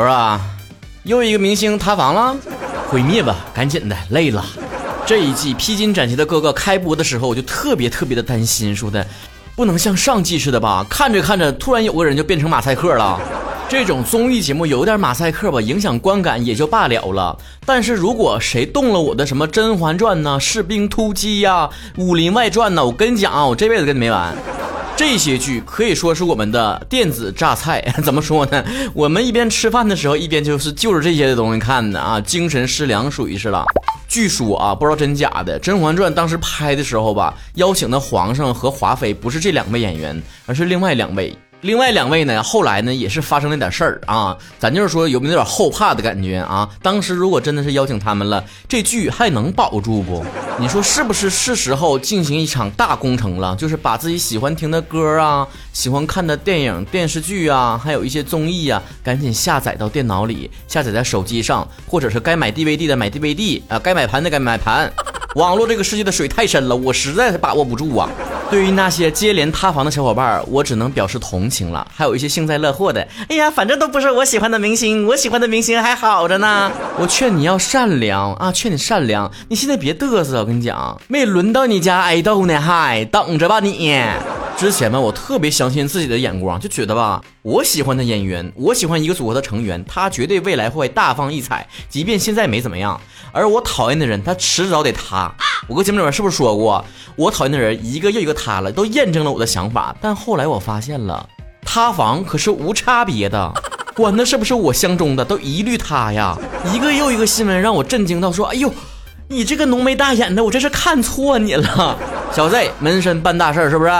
我说啊，又一个明星塌房了，毁灭吧，赶紧的，累了。这一季披荆斩棘的哥哥开播的时候，我就特别特别的担心，说的不能像上季似的吧？看着看着，突然有个人就变成马赛克了。这种综艺节目有点马赛克吧，影响观感也就罢了了。但是如果谁动了我的什么《甄嬛传》呐、《士兵突击》呀、《武林外传》呐，我跟你讲啊，我这辈子跟你没完。这些剧可以说是我们的电子榨菜，怎么说呢？我们一边吃饭的时候，一边就是就着这些的东西看的啊，精神失良属于是了。据说啊，不知道真假的，《甄嬛传》当时拍的时候吧，邀请的皇上和华妃不是这两位演员，而是另外两位。另外两位呢，后来呢也是发生了点事儿啊，咱就是说有没有点后怕的感觉啊？当时如果真的是邀请他们了，这剧还能保住不？你说是不是是时候进行一场大工程了？就是把自己喜欢听的歌啊、喜欢看的电影、电视剧啊，还有一些综艺啊，赶紧下载到电脑里，下载在手机上，或者是该买 DVD 的买 DVD 啊，该买盘的该买盘。网络这个世界的水太深了，我实在是把握不住啊。对于那些接连塌房的小伙伴，我只能表示同情了。还有一些幸灾乐祸的，哎呀，反正都不是我喜欢的明星，我喜欢的明星还好着呢。我劝你要善良啊，劝你善良。你现在别嘚瑟，我跟你讲，没轮到你家爱豆呢，还等着吧你。之前吧，我特别相信自己的眼光，就觉得吧，我喜欢的演员，我喜欢一个组合的成员，他绝对未来会大放异彩，即便现在没怎么样。而我讨厌的人，他迟早得塌。我搁节目里面是不是说过，我讨厌的人一个又一个塌了，都验证了我的想法。但后来我发现了，塌房可是无差别的，管他是不是我相中的，都一律塌呀。一个又一个新闻让我震惊到说，哎呦，你这个浓眉大眼的，我这是看错你了。小 Z 门神办大事是不是？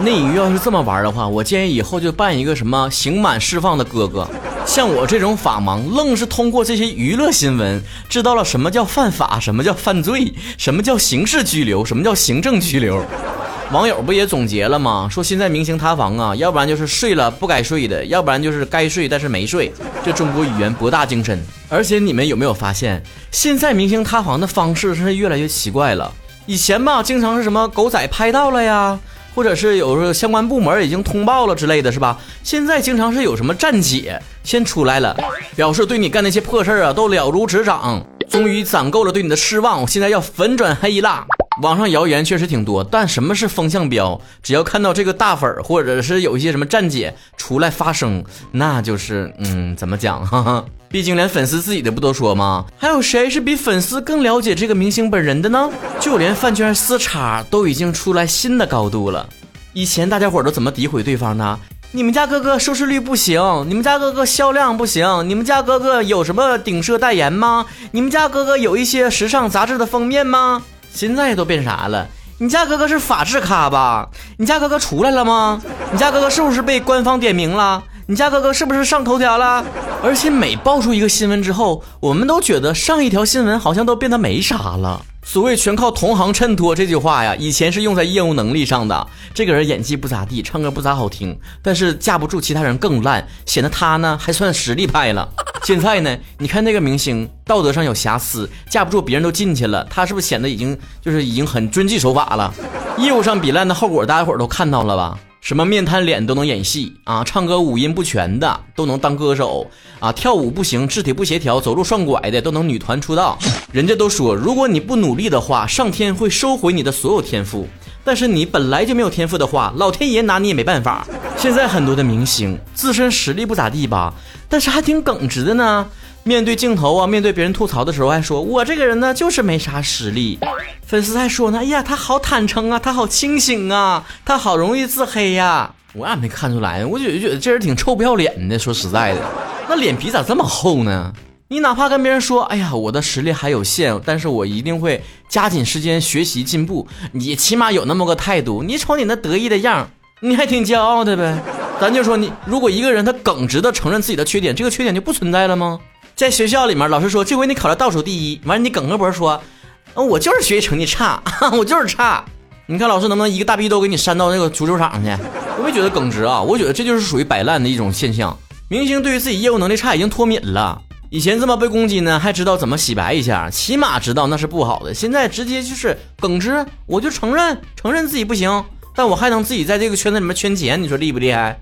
内娱要是这么玩的话，我建议以后就办一个什么刑满释放的哥哥。像我这种法盲，愣是通过这些娱乐新闻，知道了什么叫犯法，什么叫犯罪，什么叫刑事拘留，什么叫行政拘留。网友不也总结了吗？说现在明星塌房啊，要不然就是睡了不该睡的，要不然就是该睡但是没睡。这中国语言博大精深。而且你们有没有发现，现在明星塌房的方式是越来越奇怪了？以前吧，经常是什么狗仔拍到了呀。或者是有时候相关部门已经通报了之类的是吧？现在经常是有什么站姐先出来了，表示对你干那些破事儿啊都了如指掌，终于攒够了对你的失望，我现在要粉转黑啦。网上谣言确实挺多，但什么是风向标？只要看到这个大粉儿，或者是有一些什么站姐出来发声，那就是嗯，怎么讲？哈哈，毕竟连粉丝自己的不都说吗？还有谁是比粉丝更了解这个明星本人的呢？就连饭圈撕叉都已经出来新的高度了。以前大家伙都怎么诋毁对方呢？你们家哥哥收视率不行，你们家哥哥销量不行，你们家哥哥有什么顶奢代言吗？你们家哥哥有一些时尚杂志的封面吗？现在都变啥了？你家哥哥是法制咖吧？你家哥哥出来了吗？你家哥哥是不是被官方点名了？你家哥哥是不是上头条了？而且每爆出一个新闻之后，我们都觉得上一条新闻好像都变得没啥了。所谓全靠同行衬托这句话呀，以前是用在业务能力上的。这个人演技不咋地，唱歌不咋好听，但是架不住其他人更烂，显得他呢还算实力派了。现在呢，你看那个明星道德上有瑕疵，架不住别人都进去了，他是不是显得已经就是已经很遵纪守法了？业务上比烂的后果，大家伙都看到了吧？什么面瘫脸都能演戏啊，唱歌五音不全的都能当歌手啊，跳舞不行，肢体不协调，走路双拐的都能女团出道。人家都说，如果你不努力的话，上天会收回你的所有天赋。但是你本来就没有天赋的话，老天爷拿你也没办法。现在很多的明星自身实力不咋地吧，但是还挺耿直的呢。面对镜头啊，面对别人吐槽的时候，还说我这个人呢就是没啥实力。粉丝还说呢，哎呀，他好坦诚啊，他好清醒啊，他好容易自黑呀。我也没看出来，我就觉得这人挺臭不要脸的。说实在的，那脸皮咋这么厚呢？你哪怕跟别人说，哎呀，我的实力还有限，但是我一定会加紧时间学习进步。你起码有那么个态度。你瞅你那得意的样，你还挺骄傲的呗。咱就说你，如果一个人他耿直的承认自己的缺点，这个缺点就不存在了吗？在学校里面，老师说这回你考了倒数第一，完了你梗个脖说，我就是学习成绩差，我就是差。你看老师能不能一个大逼兜给你扇到那个足球场去？我没觉得耿直啊，我觉得这就是属于摆烂的一种现象。明星对于自己业务能力差已经脱敏了，以前这么被攻击呢，还知道怎么洗白一下，起码知道那是不好的。现在直接就是耿直，我就承认承认自己不行，但我还能自己在这个圈子里面圈钱，你说厉不厉害？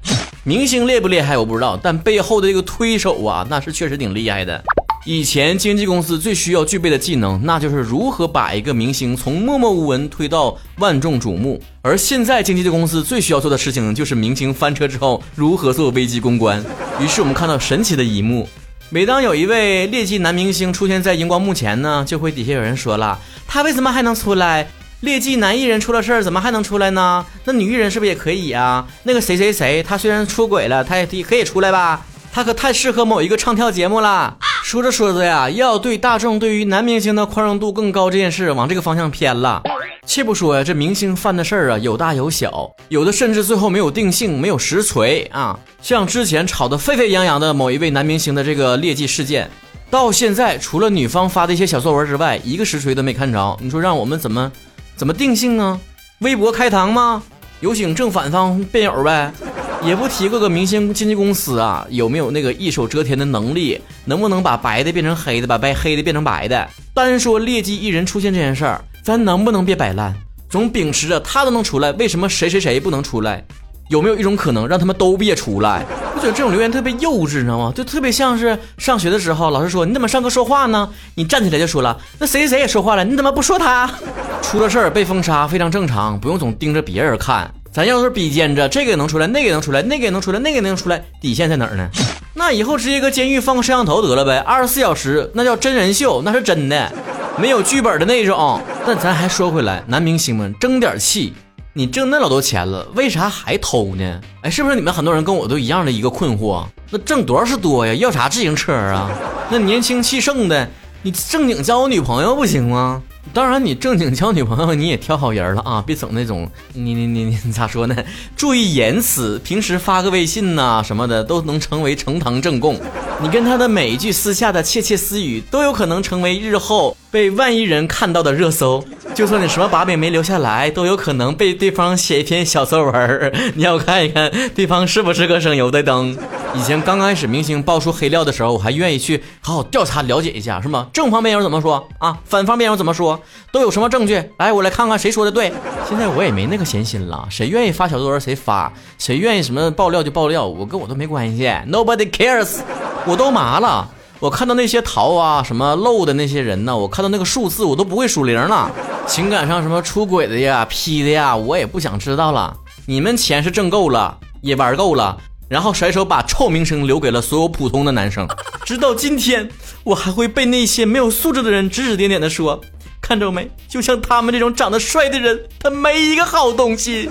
明星厉不厉害我不知道，但背后的这个推手啊，那是确实挺厉害的。以前经纪公司最需要具备的技能，那就是如何把一个明星从默默无闻推到万众瞩目。而现在经纪的公司最需要做的事情，就是明星翻车之后如何做危机公关。于是我们看到神奇的一幕：每当有一位劣迹男明星出现在荧光幕前呢，就会底下有人说了：“他为什么还能出来？劣迹男艺人出了事儿，怎么还能出来呢？那女艺人是不是也可以啊？那个谁谁谁，他虽然出轨了，他也可以出来吧？他可太适合某一个唱跳节目了。”说着说着呀，要对大众对于男明星的宽容度更高这件事往这个方向偏了。且不说呀，这明星犯的事儿啊有大有小，有的甚至最后没有定性，没有实锤啊。像之前炒得沸沸扬扬的某一位男明星的这个劣迹事件，到现在除了女方发的一些小作文之外，一个实锤都没看着。你说让我们怎么怎么定性呢？微博开膛吗？有请正反方辩友呗。也不提各个明星经纪公司啊，有没有那个一手遮天的能力？能不能把白的变成黑的，把白黑的变成白的？单说劣迹艺人出现这件事儿，咱能不能别摆烂？总秉持着他都能出来，为什么谁谁谁不能出来？有没有一种可能让他们都别出来？我觉得这种留言特别幼稚，你知道吗？就特别像是上学的时候，老师说你怎么上课说话呢？你站起来就说了，那谁谁谁也说话了，你怎么不说他？出了事儿被封杀非常正常，不用总盯着别人看。咱要是比肩着，这个也能出来，那个也能出来，那个也能出来，那个也能出来，底线在哪儿呢？那以后直接搁监狱放个摄像头得了呗，二十四小时，那叫真人秀，那是真的，没有剧本的那种。但咱还说回来，男明星们争点气，你挣那老多钱了，为啥还偷呢？哎，是不是你们很多人跟我都一样的一个困惑？那挣多少是多呀？要啥自行车啊？那年轻气盛的，你正经交个女朋友不行吗？当然，你正经交女朋友，你也挑好人了啊，别整那种你你你你咋说呢？注意言辞，平时发个微信呐什么的都能成为呈堂证供。你跟他的每一句私下的窃窃私语，都有可能成为日后被万亿人看到的热搜。就算你什么把柄没留下来，都有可能被对方写一篇小作文。你要看一看对方是不是个省油的灯。以前刚开始明星爆出黑料的时候，我还愿意去好好调查了解一下，是吗？正方辩友怎么说啊？反方辩友怎么说？都有什么证据？来，我来看看谁说的对。现在我也没那个闲心了，谁愿意发小作文谁发，谁愿意什么爆料就爆料，我跟我都没关系。Nobody cares，我都麻了。我看到那些逃啊什么漏的那些人呢，我看到那个数字我都不会数零了。情感上什么出轨的呀、劈的呀，我也不想知道了。你们钱是挣够了，也玩够了。然后甩手把臭名声留给了所有普通的男生，直到今天，我还会被那些没有素质的人指指点点的说，看着没？就像他们这种长得帅的人，他没一个好东西。